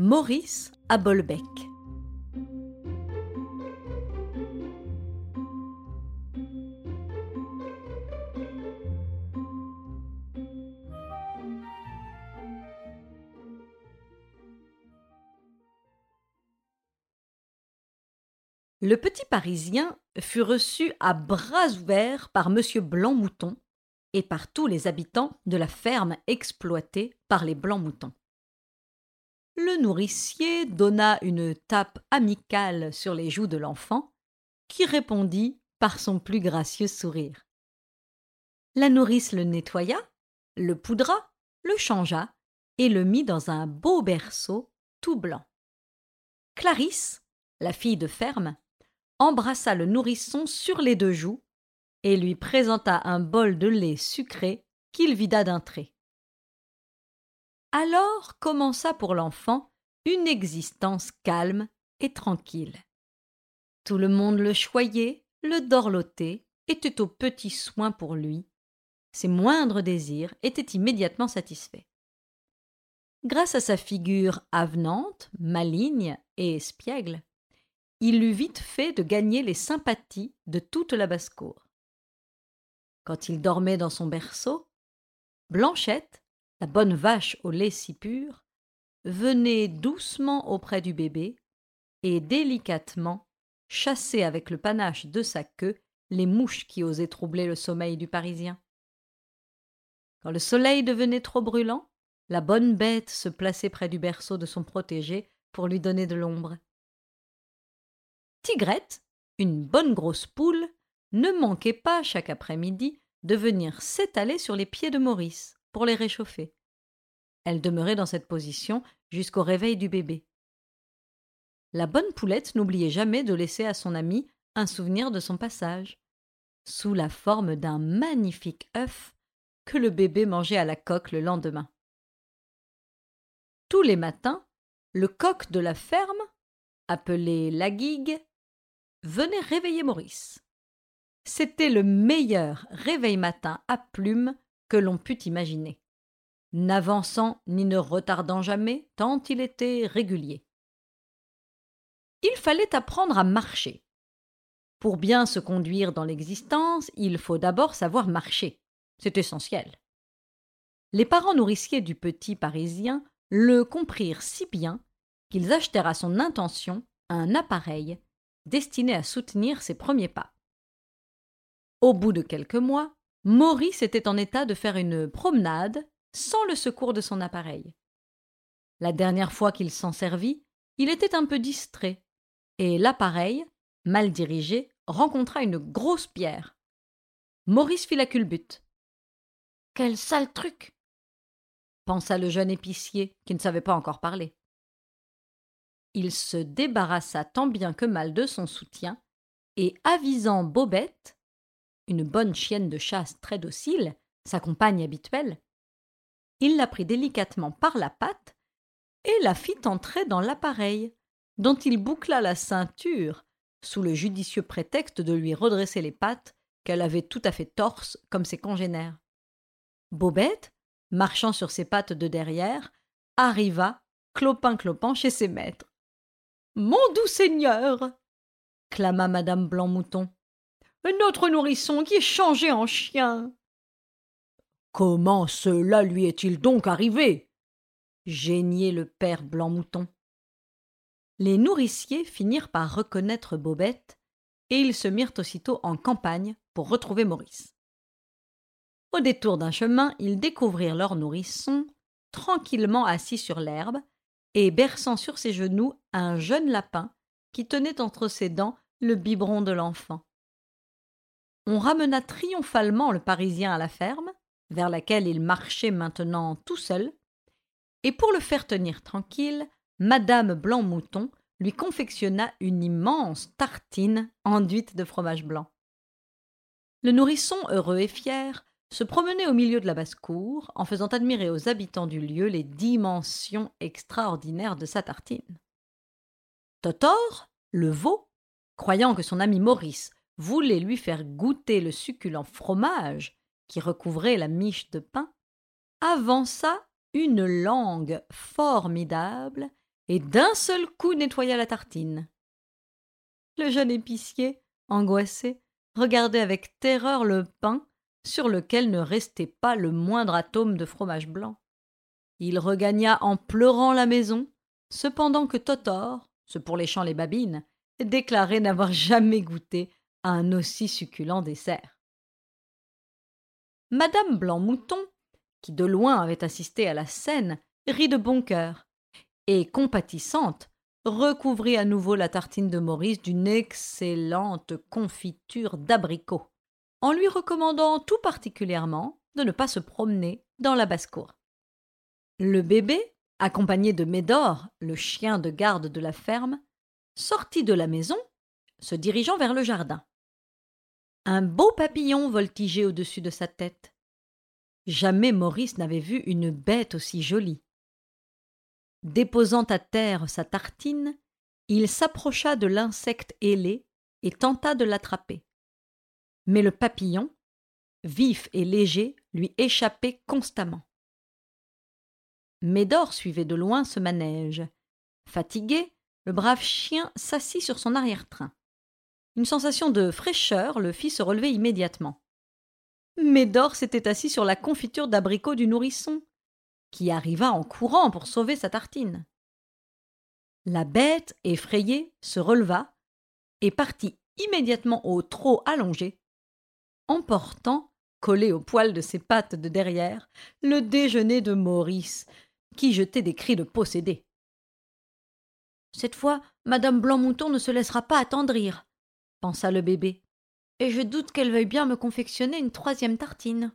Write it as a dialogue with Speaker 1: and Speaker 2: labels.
Speaker 1: Maurice à Bolbec. Le petit Parisien fut reçu à bras ouverts par M. Blanc-Mouton et par tous les habitants de la ferme exploitée par les Blancs-Moutons. Le nourricier donna une tape amicale sur les joues de l'enfant, qui répondit par son plus gracieux sourire. La nourrice le nettoya, le poudra, le changea et le mit dans un beau berceau tout blanc. Clarisse, la fille de ferme, embrassa le nourrisson sur les deux joues et lui présenta un bol de lait sucré qu'il vida d'un trait. Alors commença pour l'enfant une existence calme et tranquille. Tout le monde le choyait, le dorlotait, était aux petits soins pour lui. Ses moindres désirs étaient immédiatement satisfaits. Grâce à sa figure avenante, maligne et espiègle, il eut vite fait de gagner les sympathies de toute la basse-cour. Quand il dormait dans son berceau, Blanchette, la bonne vache au lait si pur, venait doucement auprès du bébé et délicatement chassait avec le panache de sa queue les mouches qui osaient troubler le sommeil du Parisien. Quand le soleil devenait trop brûlant, la bonne bête se plaçait près du berceau de son protégé pour lui donner de l'ombre. Tigrette, une bonne grosse poule, ne manquait pas chaque après-midi de venir s'étaler sur les pieds de Maurice pour les réchauffer. Elle demeurait dans cette position jusqu'au réveil du bébé. La bonne poulette n'oubliait jamais de laisser à son ami un souvenir de son passage, sous la forme d'un magnifique œuf que le bébé mangeait à la coque le lendemain. Tous les matins, le coq de la ferme, appelé la guigue, venait réveiller Maurice. C'était le meilleur réveil matin à plumes que l'on pût imaginer, n'avançant ni ne retardant jamais, tant il était régulier. Il fallait apprendre à marcher. Pour bien se conduire dans l'existence, il faut d'abord savoir marcher. C'est essentiel. Les parents nourriciers du petit Parisien le comprirent si bien qu'ils achetèrent à son intention un appareil destiné à soutenir ses premiers pas. Au bout de quelques mois, Maurice était en état de faire une promenade sans le secours de son appareil. La dernière fois qu'il s'en servit, il était un peu distrait, et l'appareil, mal dirigé, rencontra une grosse pierre. Maurice fit la culbute. Quel sale truc pensa le jeune épicier, qui ne savait pas encore parler il se débarrassa tant bien que mal de son soutien, et avisant Bobette, une bonne chienne de chasse très docile, sa compagne habituelle, il la prit délicatement par la patte et la fit entrer dans l'appareil, dont il boucla la ceinture, sous le judicieux prétexte de lui redresser les pattes qu'elle avait tout à fait torses comme ses congénères. Bobette, marchant sur ses pattes de derrière, arriva, clopin-clopin, chez ses maîtres. Mon doux seigneur clama madame Blanc-Mouton. Notre nourrisson qui est changé en chien. Comment cela lui est-il donc arrivé? geignait le père Blanc-Mouton. Les nourriciers finirent par reconnaître Bobette, et ils se mirent aussitôt en campagne pour retrouver Maurice. Au détour d'un chemin, ils découvrirent leur nourrisson, tranquillement assis sur l'herbe, et berçant sur ses genoux un jeune lapin qui tenait entre ses dents le biberon de l'enfant. On ramena triomphalement le Parisien à la ferme, vers laquelle il marchait maintenant tout seul, et pour le faire tenir tranquille, Madame Blanc-Mouton lui confectionna une immense tartine enduite de fromage blanc. Le nourrisson, heureux et fier, se promenait au milieu de la basse-cour en faisant admirer aux habitants du lieu les dimensions extraordinaires de sa tartine. Totor, le veau, croyant que son ami Maurice voulait lui faire goûter le succulent fromage qui recouvrait la miche de pain, avança une langue formidable et d'un seul coup nettoya la tartine. Le jeune épicier, angoissé, regardait avec terreur le pain sur lequel ne restait pas le moindre atome de fromage blanc. Il regagna en pleurant la maison, cependant que Totor, ce pour les champs les babines, déclarait n'avoir jamais goûté un aussi succulent dessert. Madame Blanc-Mouton, qui de loin avait assisté à la scène, rit de bon cœur, et, compatissante, recouvrit à nouveau la tartine de Maurice d'une excellente confiture d'abricot, en lui recommandant tout particulièrement de ne pas se promener dans la basse-cour. Le bébé, accompagné de Médor, le chien de garde de la ferme, sortit de la maison, se dirigeant vers le jardin. Un beau papillon voltigeait au-dessus de sa tête. Jamais Maurice n'avait vu une bête aussi jolie. Déposant à terre sa tartine, il s'approcha de l'insecte ailé et tenta de l'attraper. Mais le papillon, vif et léger, lui échappait constamment. Médor suivait de loin ce manège. Fatigué, le brave chien s'assit sur son arrière-train. Une sensation de fraîcheur le fit se relever immédiatement. Médor s'était assis sur la confiture d'abricot du nourrisson, qui arriva en courant pour sauver sa tartine. La bête, effrayée, se releva et partit immédiatement au trot allongé, emportant, collé au poil de ses pattes de derrière, le déjeuner de Maurice, qui jetait des cris de possédé. Cette fois, Madame Blanc-Mouton ne se laissera pas attendrir, pensa le bébé, et je doute qu'elle veuille bien me confectionner une troisième tartine.